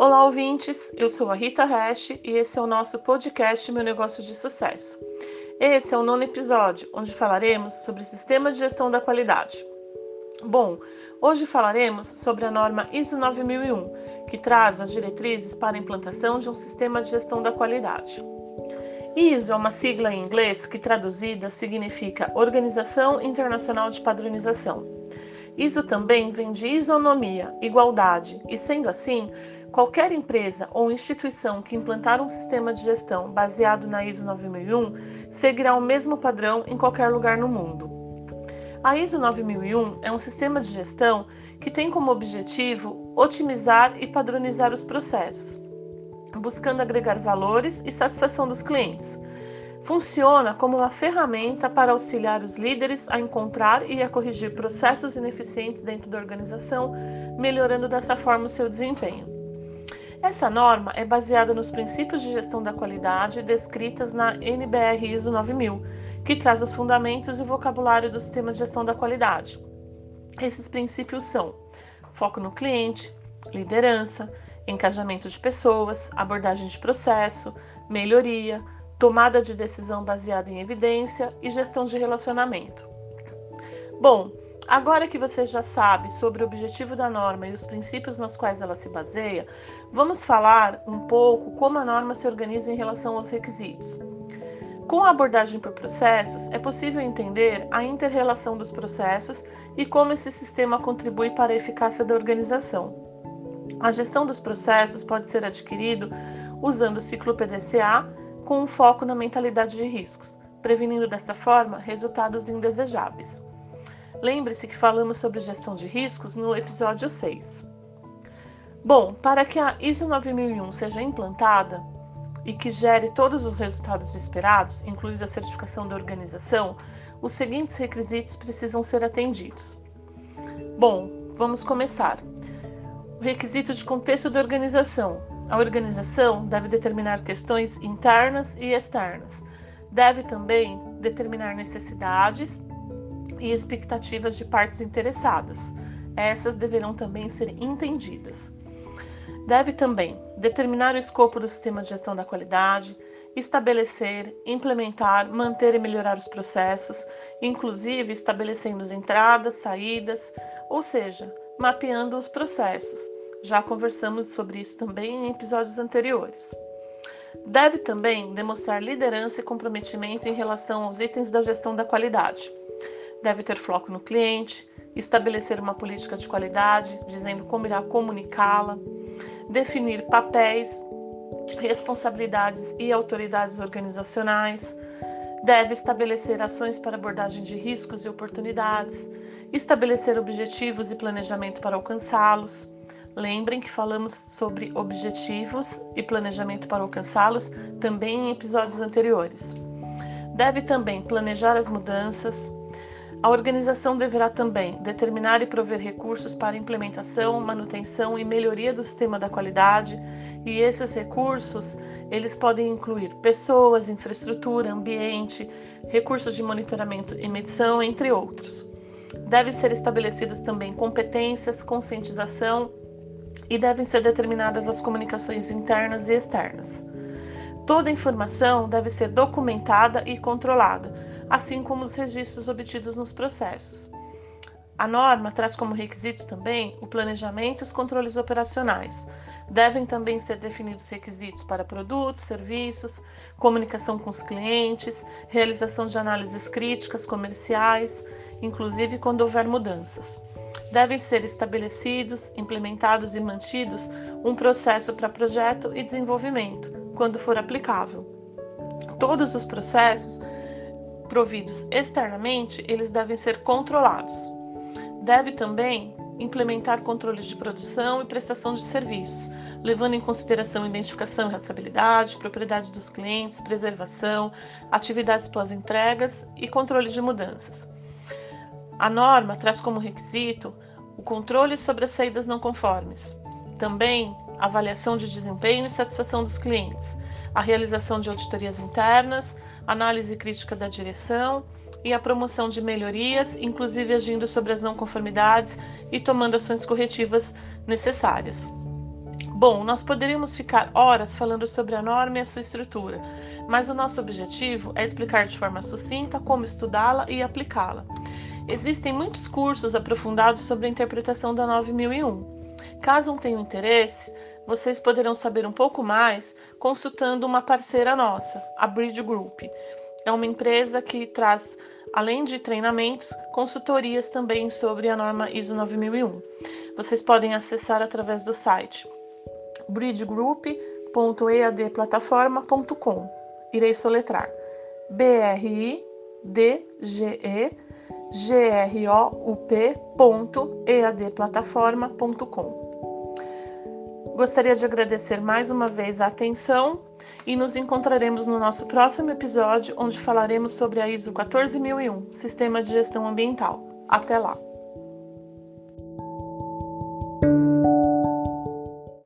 Olá, ouvintes! Eu sou a Rita Hash e esse é o nosso podcast Meu Negócio de Sucesso. Esse é o nono episódio, onde falaremos sobre sistema de gestão da qualidade. Bom, hoje falaremos sobre a norma ISO 9001, que traz as diretrizes para a implantação de um sistema de gestão da qualidade. ISO é uma sigla em inglês que traduzida significa Organização Internacional de Padronização. ISO também vem de isonomia, igualdade, e sendo assim, qualquer empresa ou instituição que implantar um sistema de gestão baseado na ISO 9001 seguirá o mesmo padrão em qualquer lugar no mundo. A ISO 9001 é um sistema de gestão que tem como objetivo otimizar e padronizar os processos, buscando agregar valores e satisfação dos clientes funciona como uma ferramenta para auxiliar os líderes a encontrar e a corrigir processos ineficientes dentro da organização, melhorando dessa forma o seu desempenho. Essa norma é baseada nos princípios de gestão da qualidade descritas na NBR ISO 9000, que traz os fundamentos e o vocabulário do sistema de gestão da qualidade. Esses princípios são foco no cliente, liderança, engajamento de pessoas, abordagem de processo, melhoria, tomada de decisão baseada em evidência e gestão de relacionamento. Bom, agora que você já sabe sobre o objetivo da norma e os princípios nos quais ela se baseia, vamos falar um pouco como a norma se organiza em relação aos requisitos. Com a abordagem por processos, é possível entender a interrelação dos processos e como esse sistema contribui para a eficácia da organização. A gestão dos processos pode ser adquirido usando o ciclo PDCA com um foco na mentalidade de riscos, prevenindo dessa forma resultados indesejáveis. Lembre-se que falamos sobre gestão de riscos no episódio 6. Bom, para que a ISO 9001 seja implantada e que gere todos os resultados esperados, incluindo a certificação da organização, os seguintes requisitos precisam ser atendidos. Bom, vamos começar. O requisito de contexto da organização, a organização deve determinar questões internas e externas. Deve também determinar necessidades e expectativas de partes interessadas. Essas deverão também ser entendidas. Deve também determinar o escopo do sistema de gestão da qualidade, estabelecer, implementar, manter e melhorar os processos, inclusive estabelecendo as entradas, saídas, ou seja, mapeando os processos já conversamos sobre isso também em episódios anteriores. Deve também demonstrar liderança e comprometimento em relação aos itens da gestão da qualidade. Deve ter foco no cliente, estabelecer uma política de qualidade, dizendo como irá comunicá-la, definir papéis, responsabilidades e autoridades organizacionais, deve estabelecer ações para abordagem de riscos e oportunidades, estabelecer objetivos e planejamento para alcançá-los, Lembrem que falamos sobre objetivos e planejamento para alcançá-los também em episódios anteriores. Deve também planejar as mudanças. A organização deverá também determinar e prover recursos para implementação, manutenção e melhoria do sistema da qualidade, e esses recursos, eles podem incluir pessoas, infraestrutura, ambiente, recursos de monitoramento e medição, entre outros. Devem ser estabelecidos também competências, conscientização e devem ser determinadas as comunicações internas e externas. Toda informação deve ser documentada e controlada, assim como os registros obtidos nos processos. A norma traz como requisitos também o planejamento e os controles operacionais. Devem também ser definidos requisitos para produtos, serviços, comunicação com os clientes, realização de análises críticas comerciais, inclusive quando houver mudanças devem ser estabelecidos, implementados e mantidos um processo para projeto e desenvolvimento, quando for aplicável. Todos os processos providos externamente, eles devem ser controlados. Deve também implementar controles de produção e prestação de serviços, levando em consideração identificação e rastreabilidade, propriedade dos clientes, preservação, atividades pós-entregas e controle de mudanças. A norma traz como requisito o controle sobre as saídas não conformes, também avaliação de desempenho e satisfação dos clientes, a realização de auditorias internas, análise crítica da direção e a promoção de melhorias, inclusive agindo sobre as não conformidades e tomando ações corretivas necessárias. Bom, nós poderíamos ficar horas falando sobre a norma e a sua estrutura, mas o nosso objetivo é explicar de forma sucinta como estudá-la e aplicá-la. Existem muitos cursos aprofundados sobre a interpretação da 9001. Caso não tenham interesse, vocês poderão saber um pouco mais consultando uma parceira nossa, a Bridge Group. É uma empresa que traz, além de treinamentos, consultorias também sobre a norma ISO 9001. Vocês podem acessar através do site bridgegroup.eadplataforma.com. Irei soletrar b r i d g e g r o u p.eadplataforma.com. Gostaria de agradecer mais uma vez a atenção e nos encontraremos no nosso próximo episódio, onde falaremos sobre a ISO 14001, Sistema de Gestão Ambiental. Até lá!